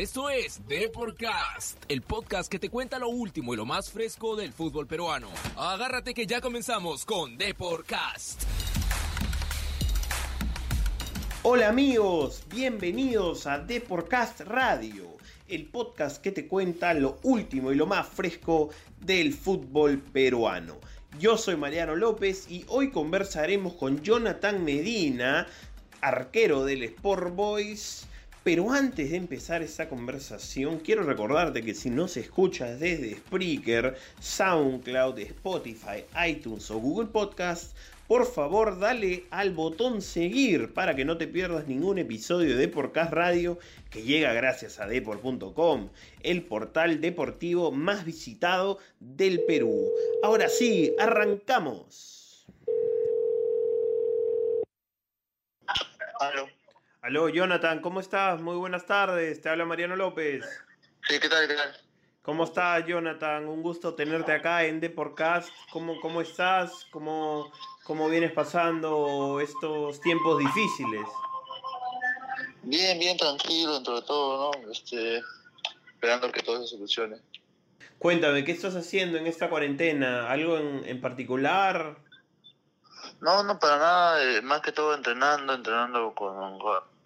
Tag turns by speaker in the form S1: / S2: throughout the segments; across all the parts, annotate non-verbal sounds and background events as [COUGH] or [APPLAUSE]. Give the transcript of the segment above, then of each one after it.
S1: Esto es Deporcast, el podcast que te cuenta lo último y lo más fresco del fútbol peruano. Agárrate que ya comenzamos con Deporcast.
S2: Hola amigos, bienvenidos a Deporcast Radio, el podcast que te cuenta lo último y lo más fresco del fútbol peruano. Yo soy Mariano López y hoy conversaremos con Jonathan Medina, arquero del Sport Boys pero antes de empezar esta conversación, quiero recordarte que si no se escucha desde Spreaker, SoundCloud, Spotify, iTunes o Google Podcast, por favor dale al botón seguir para que no te pierdas ningún episodio de Podcast Radio que llega gracias a deport.com, el portal deportivo más visitado del Perú. Ahora sí, arrancamos. Aló, Jonathan, ¿cómo estás? Muy buenas tardes, te habla Mariano López.
S3: Sí, ¿qué tal? ¿Qué tal?
S2: ¿Cómo estás, Jonathan? Un gusto tenerte acá en Deporcast. ¿Cómo, cómo estás? ¿Cómo, ¿Cómo vienes pasando estos tiempos difíciles?
S3: Bien, bien tranquilo dentro de todo, ¿no? Este, esperando que todo se solucione.
S2: Cuéntame, ¿qué estás haciendo en esta cuarentena? ¿Algo en, en particular?
S3: No, no, para nada, eh, más que todo entrenando, entrenando con,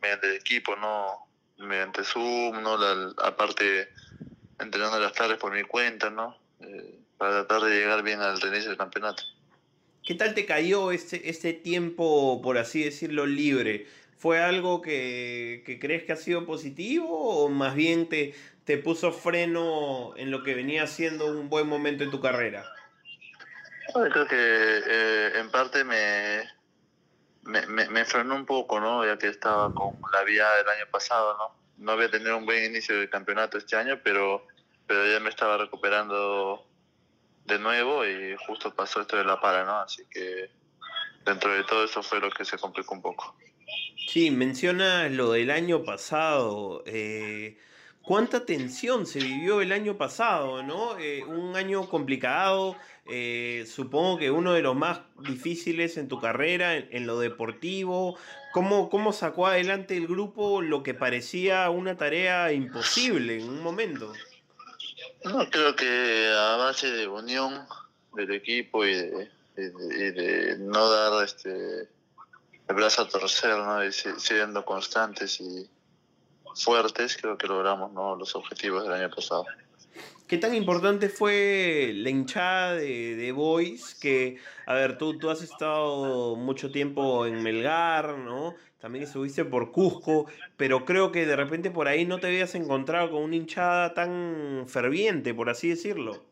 S3: mediante el equipo, no mediante Zoom, no la, aparte entrenando las tardes por mi cuenta, ¿no? Eh, para tratar de llegar bien al inicio del campeonato.
S2: ¿Qué tal te cayó este, este tiempo, por así decirlo, libre? ¿Fue algo que, que, crees que ha sido positivo o más bien te, te puso freno en lo que venía siendo un buen momento en tu carrera?
S3: creo que eh, en parte me, me, me, frenó un poco, ¿no? Ya que estaba con la vía del año pasado, ¿no? No había tenido un buen inicio del campeonato este año, pero, pero ya me estaba recuperando de nuevo y justo pasó esto de la para, ¿no? Así que dentro de todo eso fue lo que se complicó un poco.
S2: Sí, menciona lo del año pasado. Eh, cuánta tensión se vivió el año pasado, ¿no? Eh, un año complicado, eh, supongo que uno de los más difíciles en tu carrera, en, lo deportivo. ¿Cómo, ¿Cómo sacó adelante el grupo lo que parecía una tarea imposible en un momento?
S3: No, creo que a base de unión del equipo y de, no dar este el brazo a torcer, ¿no? Y siendo constantes y fuertes, creo que logramos ¿no? los objetivos del año pasado.
S2: ¿Qué tan importante fue la hinchada de, de Boys? Que, a ver, tú, tú has estado mucho tiempo en Melgar, ¿no? También estuviste por Cusco, pero creo que de repente por ahí no te habías encontrado con una hinchada tan ferviente, por así decirlo.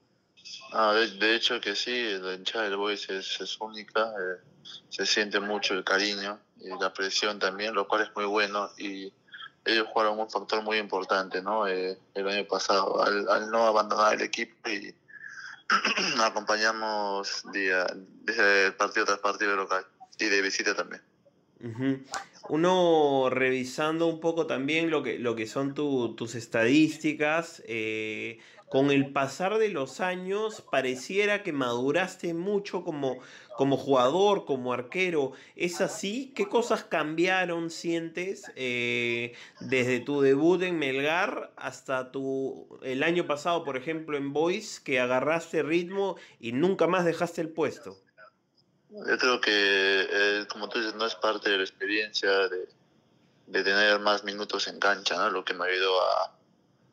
S3: Ah, de, hecho que sí, la hinchada del Boys es, es única, eh, se siente mucho el cariño y la presión también, lo cual es muy bueno y ellos jugaron un factor muy importante ¿no? Eh, el año pasado, al, no abandonar el equipo y [CLEARS THROAT] acompañamos día, desde partido tras partido local y de visita también.
S2: Uno revisando un poco también lo que, lo que son tus estadísticas, eh, con el pasar de los años pareciera que maduraste mucho como, como jugador, como arquero. ¿Es así? ¿Qué cosas cambiaron, sientes, eh, desde tu debut en Melgar hasta tu, el año pasado, por ejemplo, en Boys, que agarraste ritmo y nunca más dejaste el puesto?
S3: Yo creo que, eh, como tú dices, no es parte de la experiencia de, tener más minutos en cancha, ¿no? Lo que me ayudó a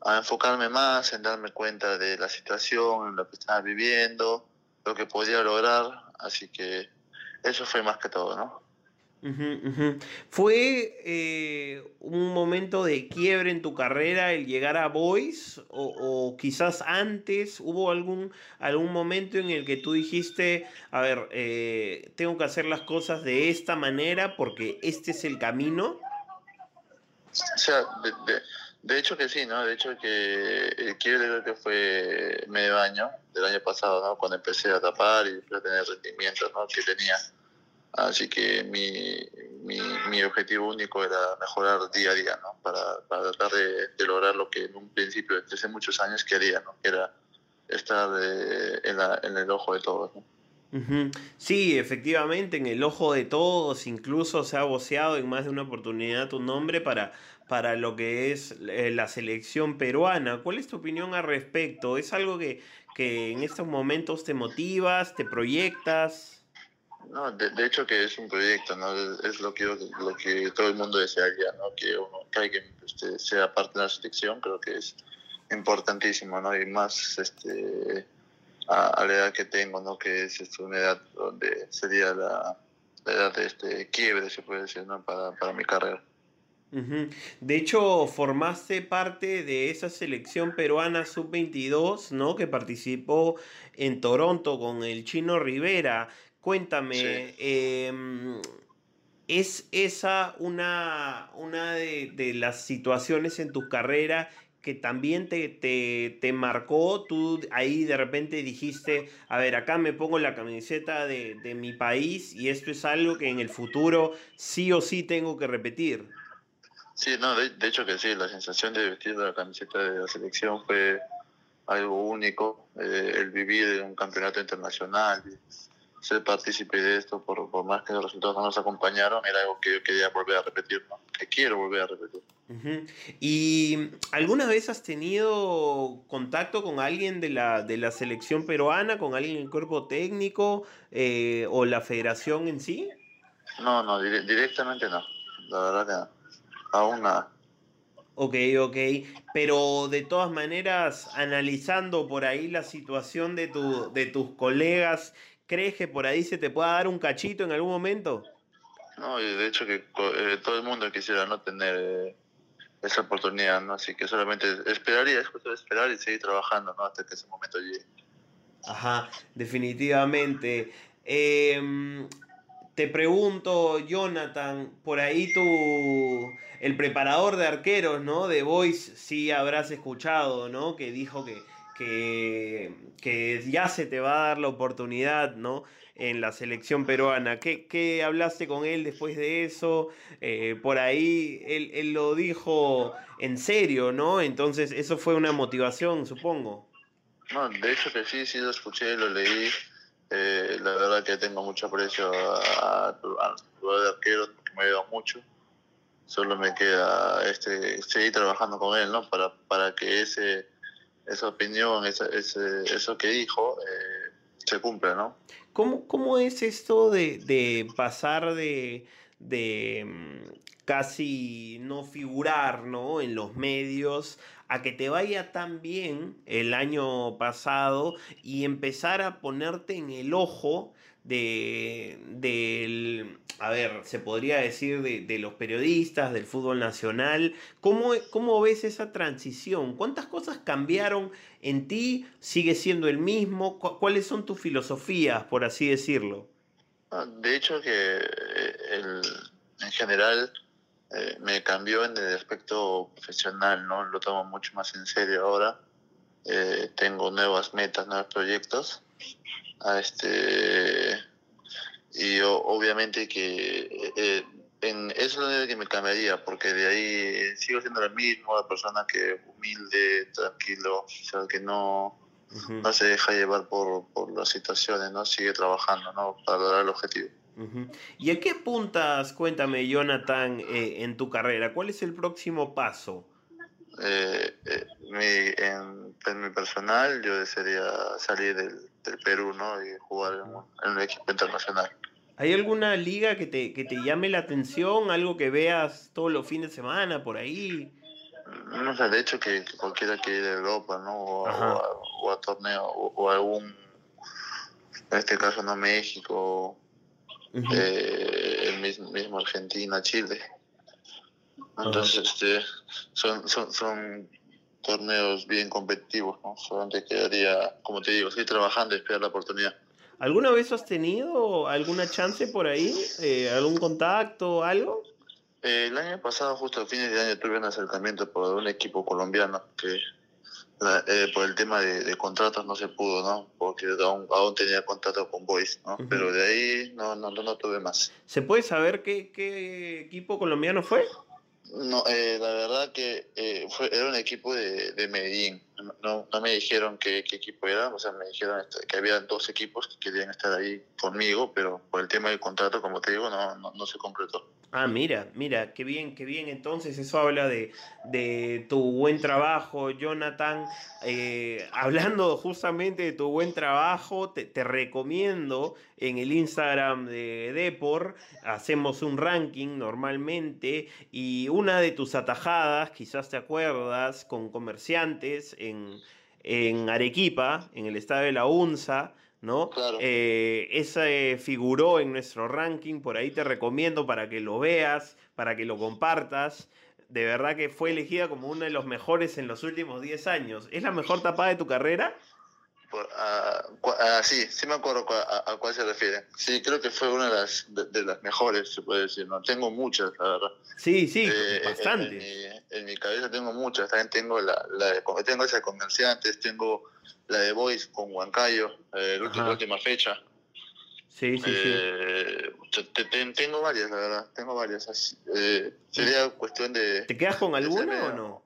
S3: a enfocarme más, en darme cuenta de la situación, en lo que estaba viviendo, lo que podía lograr, así que eso fue más que todo, ¿no?
S2: ¿Fue eh, un momento de quiebre en tu carrera el llegar a Boys? O, quizás antes hubo algún, algún momento en el que tú dijiste, a ver, eh, tengo que hacer las cosas de esta manera porque este es el camino?
S3: O sea, de, de hecho que sí, ¿no? De hecho que el quiebre creo que fue medio año del año pasado, ¿no? Cuando empecé a tapar y a tener rendimientos, ¿no? Que tenía. Así que mi, mi, mi, objetivo único era mejorar día a día, ¿no? Para, para tratar de, de, lograr lo que en un principio, desde hace muchos años, quería, ¿no? Que era estar en, la, en, el ojo de todos.
S2: Sí, efectivamente, en el ojo de todos, incluso se ha voceado en más de una oportunidad tu nombre para, para lo que es eh, la selección peruana. ¿Cuál es tu opinión al respecto? ¿Es algo que, que en estos momentos te motivas, te proyectas?
S3: No, de, hecho que es un proyecto, ¿no? Es, lo que lo que todo el mundo desearía, ¿no? Que uno que alguien este, sea parte de la selección, creo que es importantísimo, ¿no? Y más este a, la edad que tengo, ¿no? Que es este, una edad donde sería la, edad de este quiebre, se puede decir, ¿no? Para, para mi carrera.
S2: De hecho, formaste parte de esa selección peruana sub-22, ¿no? Que participó en Toronto con el chino Rivera. Cuéntame, em, ¿es esa una, una de, de, las situaciones en tu carrera que también te, te, marcó? Tú ahí de repente dijiste, a ver, acá me pongo la camiseta de, de mi país y esto es algo que en el futuro sí o sí tengo que repetir.
S3: Sí, no, de, hecho que sí, la sensación de vestir la camiseta de la selección fue algo único, eh, el vivir un campeonato internacional, ser partícipe de esto, por, por, más que los resultados no nos acompañaron, era algo que yo quería volver a repetir, ¿no? que quiero volver a repetir.
S2: ¿Y alguna vez has tenido contacto con alguien de la, de la selección peruana, con alguien en el cuerpo técnico eh, o la federación en sí?
S3: No, no, directamente no, la verdad que no, aún nada.
S2: Ok, ok. Pero de todas maneras, analizando por ahí la situación de, tu, de tus colegas ¿Crees que por ahí se te pueda dar un cachito en algún momento?
S3: No, y de hecho que eh, todo el mundo quisiera no tener eh, esa oportunidad, ¿no? Así que solamente esperaría, es cuestión de esperar y seguir trabajando, ¿no? Hasta que ese momento llegue.
S2: Ajá, definitivamente. Em, te pregunto, Jonathan, por ahí tú, el preparador de arqueros, ¿no? De Voice, sí habrás escuchado, ¿no? Que dijo que que, ya se te va a dar la oportunidad, ¿no? En la selección peruana. ¿Qué, hablaste con él después de eso? Eh, por ahí él, lo dijo en serio, ¿no? Entonces eso fue una motivación, supongo.
S3: No, de hecho que sí, sí lo escuché, lo leí. Eh, la verdad que tengo mucho aprecio al jugador de arqueros porque me ha ayudado mucho. Solo me queda este, seguir trabajando con él, ¿no? Para, para que ese esa opinión, ese, eso que dijo, eh, se cumple, ¿no?
S2: ¿Cómo, cómo es esto de, de pasar de, de mm, casi no figurar ¿no? en los medios a que te vaya tan bien el año pasado y empezar a ponerte en el ojo de, del, a ver, se podría decir de, los periodistas, del fútbol nacional. ¿Cómo, ¿Cómo, ves esa transición? ¿Cuántas cosas cambiaron en ti? ¿Sigue siendo el mismo? ¿Cuáles son tus filosofías, por así decirlo?
S3: Ah, de hecho que eh, en general eh, me cambió en el aspecto profesional, ¿no? Lo tomo mucho más en serio ahora. Eh, tengo nuevas metas, nuevos proyectos a este y obviamente que eh, en eso es lo que me cambiaría porque de ahí sigo siendo el mismo la persona que humilde tranquilo o sea, que no no se deja llevar por, por las situaciones no sigue trabajando no para lograr el objetivo
S2: ¿Y a qué puntas, cuéntame, Jonathan, eh, en tu carrera? ¿Cuál es el próximo paso?
S3: Eh, eh, mi, en, en, mi personal, yo desearía salir del, del Perú, ¿no? Y jugar en, un equipo internacional.
S2: ¿Hay alguna liga que te, que te llame la atención? ¿Algo que veas todos los fines de semana por ahí?
S3: No sé, de hecho que, cualquiera que ir a Europa, ¿no? O, a, o a, torneo, o, algún, en este caso no México, eh, el mismo, mismo Argentina, Chile. Entonces, este, son, son, son torneos bien competitivos, ¿no? Solamente quedaría, como te digo, estoy trabajando y esperar la oportunidad.
S2: ¿Alguna vez has tenido alguna chance por ahí? Eh, ¿Algún contacto, algo?
S3: Eh, el año pasado, justo a fines de año, tuve un acercamiento por un equipo colombiano que eh, por el tema de, contratos no se pudo, ¿no? Porque aún, aún tenía contrato con Boys, ¿no? Pero de ahí no, no, no, tuve más.
S2: ¿Se puede saber qué, qué equipo colombiano fue?
S3: No, eh, la verdad que eh, fue, era un equipo de, de Medellín. No, no me dijeron qué, qué, equipo era, o sea, me dijeron este, que había dos equipos que querían estar ahí conmigo, pero por el tema del contrato, como te digo, no, no, se concretó.
S2: Ah, mira, mira, qué bien, qué bien. Entonces eso habla de, de tu buen trabajo, Jonathan. Eh, hablando justamente de tu buen trabajo, te, te, recomiendo en el Instagram de Depor, hacemos un ranking normalmente y una de tus atajadas, quizás te acuerdas, con comerciantes en, en Arequipa, en el estado de la UNSA, ¿no?
S3: Claro.
S2: Eh, ese figuró en nuestro ranking, por ahí te recomiendo para que lo veas, para que lo compartas. De verdad que fue elegida como uno de los mejores en los últimos 10 años. ¿Es la mejor tapada de tu carrera?
S3: Por, uh, uh, sí, sí me acuerdo a, a, cuál se refiere. Sí, creo que fue una de las, de, de, las mejores, se puede decir. No tengo muchas, la verdad.
S2: Sí, sí, eh, bastante.
S3: En, en, mi, en, mi, cabeza tengo muchas. También tengo la, la tengo esa de comerciantes, tengo la de Boys con Huancayo, eh, la última, fecha.
S2: Sí, sí,
S3: eh, sí. Te, te, tengo varias, la verdad. Tengo varias. Así, eh, sería cuestión de.
S2: ¿Te quedas con alguna o no?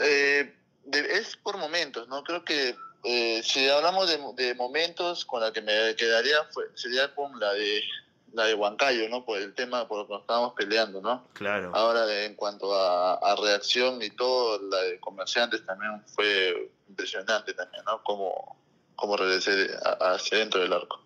S3: Eh, de, es por momentos, ¿no? Creo que eh, si hablamos de, de, momentos, con la que me quedaría fue, sería con la de la de Huancayo, ¿no? Por el tema por lo que nos estábamos peleando, ¿no?
S2: Claro.
S3: Ahora, de, en cuanto a, a, reacción y todo, la de comerciantes también fue impresionante también, ¿no? Como, como regresé hacia dentro del arco.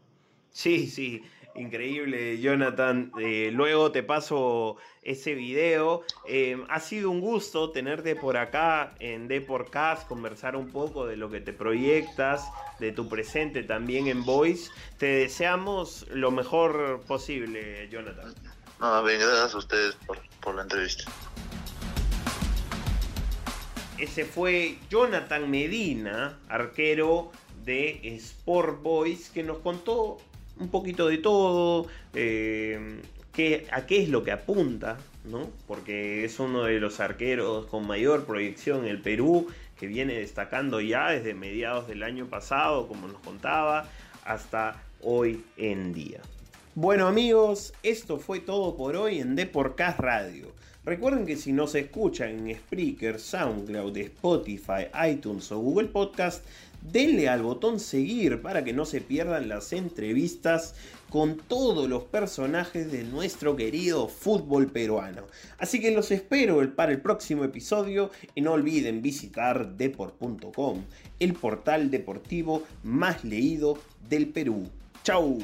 S2: Sí, sí, increíble, Jonathan. Eh, luego te paso ese video. Eh, ha sido un gusto tenerte por acá en Deporcast, conversar un poco de lo que te proyectas, de tu presente también en Voice. Te deseamos lo mejor posible, Jonathan.
S3: No, bien, gracias a ustedes por, por la entrevista.
S2: Ese fue Jonathan Medina, arquero de Sport Boys, que nos contó un poquito de todo, eh, qué, a qué es lo que apunta, ¿no? Porque es uno de los arqueros con mayor proyección en el Perú, que viene destacando ya desde mediados del año pasado, como nos contaba, hasta hoy en día. Bueno amigos, esto fue todo por hoy en Deporcast Radio. Recuerden que si nos escuchan en Spreaker, SoundCloud, Spotify, iTunes o Google Podcast, denle al botón seguir para que no se pierdan las entrevistas con todos los personajes de nuestro querido fútbol peruano. Así que los espero para el próximo episodio y no olviden visitar deport.com, el portal deportivo más leído del Perú. ¡Chau!